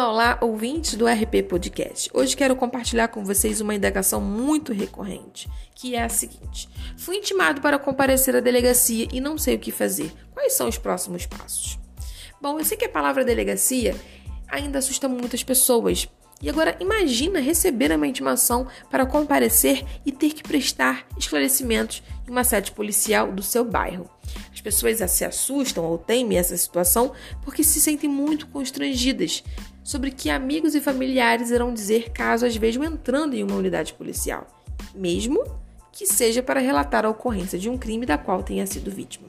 Olá, olá, ouvintes do RP Podcast. Hoje quero compartilhar com vocês uma indagação muito recorrente, que é a seguinte: Fui intimado para comparecer à delegacia e não sei o que fazer. Quais são os próximos passos? Bom, eu sei que a palavra delegacia ainda assusta muitas pessoas. E agora imagina receber uma intimação para comparecer e ter que prestar esclarecimentos em uma sede policial do seu bairro. As pessoas se assustam ou temem essa situação porque se sentem muito constrangidas sobre que amigos e familiares irão dizer caso as vejam entrando em uma unidade policial, mesmo que seja para relatar a ocorrência de um crime da qual tenha sido vítima.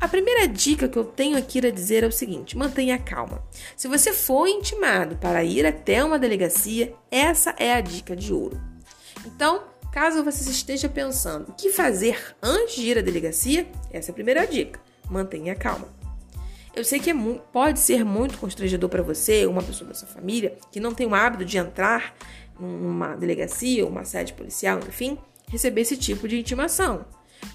A primeira dica que eu tenho aqui a dizer é o seguinte: mantenha calma. Se você for intimado para ir até uma delegacia, essa é a dica de ouro. Então, caso você esteja pensando o que fazer antes de ir à delegacia, essa é a primeira dica. Mantenha calma. Eu sei que é pode ser muito constrangedor para você, uma pessoa da sua família, que não tem o hábito de entrar numa delegacia, uma sede policial, enfim, receber esse tipo de intimação.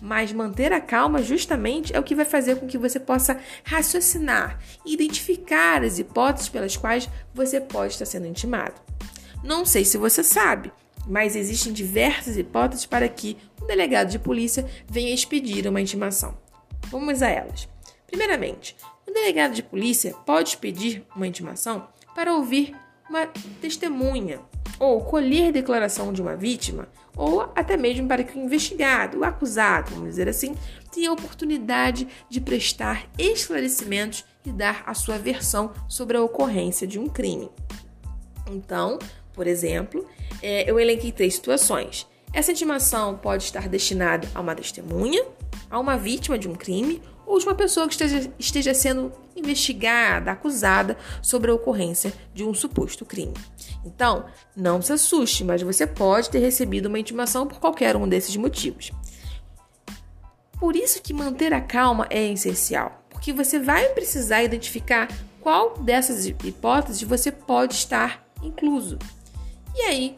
Mas manter a calma justamente é o que vai fazer com que você possa raciocinar e identificar as hipóteses pelas quais você pode estar sendo intimado. Não sei se você sabe, mas existem diversas hipóteses para que um delegado de polícia venha expedir uma intimação. Vamos a elas. Primeiramente, o delegado de polícia pode pedir uma intimação para ouvir uma testemunha ou colher declaração de uma vítima, ou até mesmo para que o investigado, o acusado, vamos dizer assim, tenha a oportunidade de prestar esclarecimentos e dar a sua versão sobre a ocorrência de um crime. Então, por exemplo, é, eu elenquei três situações. Essa intimação pode estar destinada a uma testemunha, a uma vítima de um crime ou de uma pessoa que esteja, esteja sendo investigada, acusada sobre a ocorrência de um suposto crime. Então, não se assuste, mas você pode ter recebido uma intimação por qualquer um desses motivos. Por isso que manter a calma é essencial, porque você vai precisar identificar qual dessas hipóteses você pode estar incluso. E aí,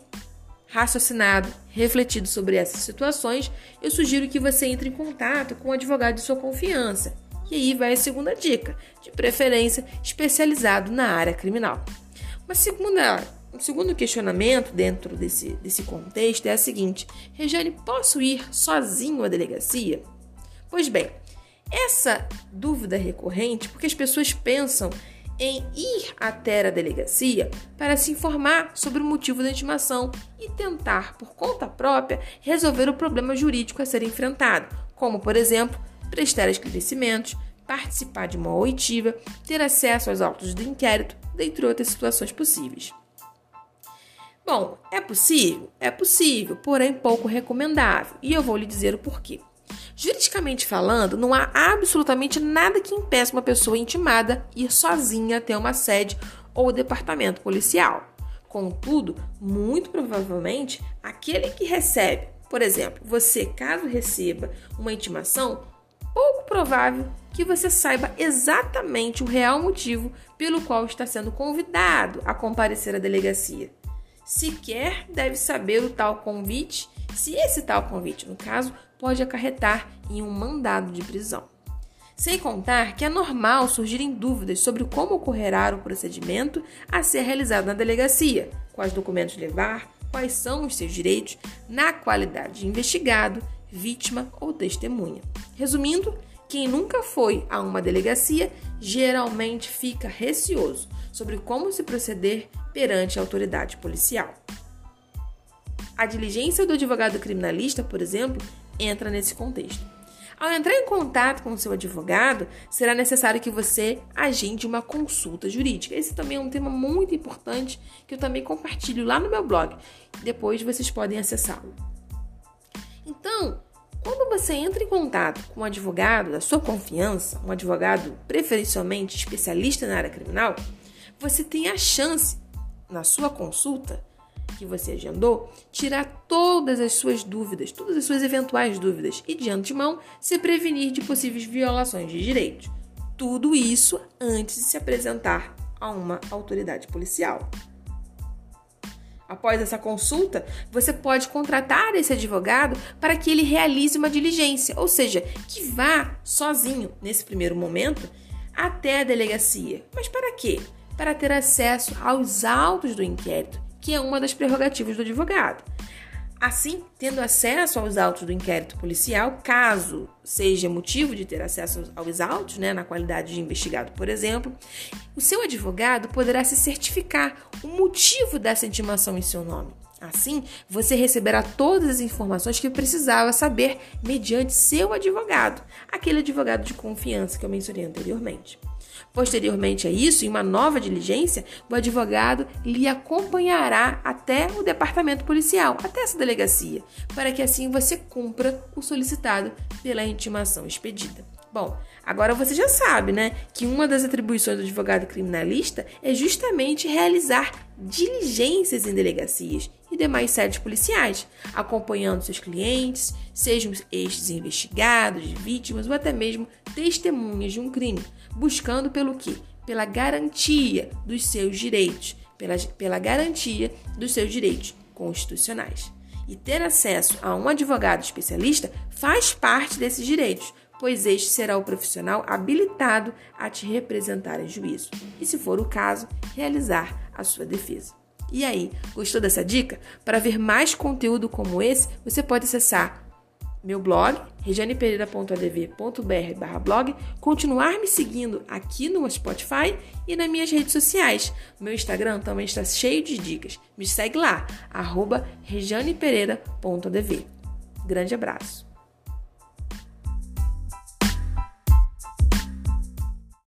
raciocinado, refletido sobre essas situações, eu sugiro que você entre em contato com um advogado de sua confiança. E aí vai a segunda dica, de preferência especializado na área criminal. Uma segunda, um segundo questionamento dentro desse, desse contexto é a seguinte: Regiane, posso ir sozinho à delegacia? Pois bem, essa dúvida recorrente porque as pessoas pensam em ir até a delegacia para se informar sobre o motivo da intimação e tentar, por conta própria, resolver o problema jurídico a ser enfrentado, como, por exemplo, prestar esclarecimentos, participar de uma oitiva, ter acesso aos autos do inquérito, dentre outras situações possíveis. Bom, é possível? É possível, porém pouco recomendável, e eu vou lhe dizer o porquê. Juridicamente falando, não há absolutamente nada que impeça uma pessoa intimada ir sozinha até uma sede ou departamento policial. Contudo, muito provavelmente, aquele que recebe, por exemplo, você, caso receba uma intimação, pouco provável que você saiba exatamente o real motivo pelo qual está sendo convidado a comparecer à delegacia. Sequer deve saber o tal convite, se esse tal convite, no caso, pode acarretar em um mandado de prisão. Sem contar que é normal surgirem dúvidas sobre como ocorrerá o procedimento a ser realizado na delegacia, quais documentos levar, quais são os seus direitos, na qualidade de investigado, vítima ou testemunha. Resumindo, quem nunca foi a uma delegacia geralmente fica receoso sobre como se proceder perante a autoridade policial. A diligência do advogado criminalista, por exemplo, entra nesse contexto. Ao entrar em contato com o seu advogado, será necessário que você agende uma consulta jurídica. Esse também é um tema muito importante que eu também compartilho lá no meu blog. Depois vocês podem acessá-lo. Então, quando você entra em contato com um advogado da sua confiança, um advogado preferencialmente especialista na área criminal, você tem a chance, na sua consulta, que você agendou, tirar todas as suas dúvidas, todas as suas eventuais dúvidas e, de antemão, se prevenir de possíveis violações de direitos. Tudo isso antes de se apresentar a uma autoridade policial. Após essa consulta, você pode contratar esse advogado para que ele realize uma diligência, ou seja, que vá sozinho nesse primeiro momento até a delegacia. Mas para quê? para ter acesso aos autos do inquérito, que é uma das prerrogativas do advogado. Assim, tendo acesso aos autos do inquérito policial, caso seja motivo de ter acesso aos autos, né, na qualidade de investigado, por exemplo, o seu advogado poderá se certificar o motivo dessa intimação em seu nome. Assim, você receberá todas as informações que precisava saber mediante seu advogado, aquele advogado de confiança que eu mencionei anteriormente. Posteriormente a isso, em uma nova diligência, o advogado lhe acompanhará até o departamento policial, até essa delegacia, para que assim você cumpra o solicitado pela intimação expedida. Bom, agora você já sabe, né, que uma das atribuições do advogado criminalista é justamente realizar diligências em delegacias demais sedes policiais, acompanhando seus clientes, sejam estes investigados, vítimas ou até mesmo testemunhas de um crime, buscando pelo quê? Pela garantia dos seus direitos, pela, pela garantia dos seus direitos constitucionais. E ter acesso a um advogado especialista faz parte desses direitos, pois este será o profissional habilitado a te representar em juízo e, se for o caso, realizar a sua defesa. E aí, gostou dessa dica? Para ver mais conteúdo como esse, você pode acessar meu blog, rejanepereira.adv.br blog, continuar me seguindo aqui no Spotify e nas minhas redes sociais. Meu Instagram também está cheio de dicas. Me segue lá, arroba rejanepereira.adv. Grande abraço!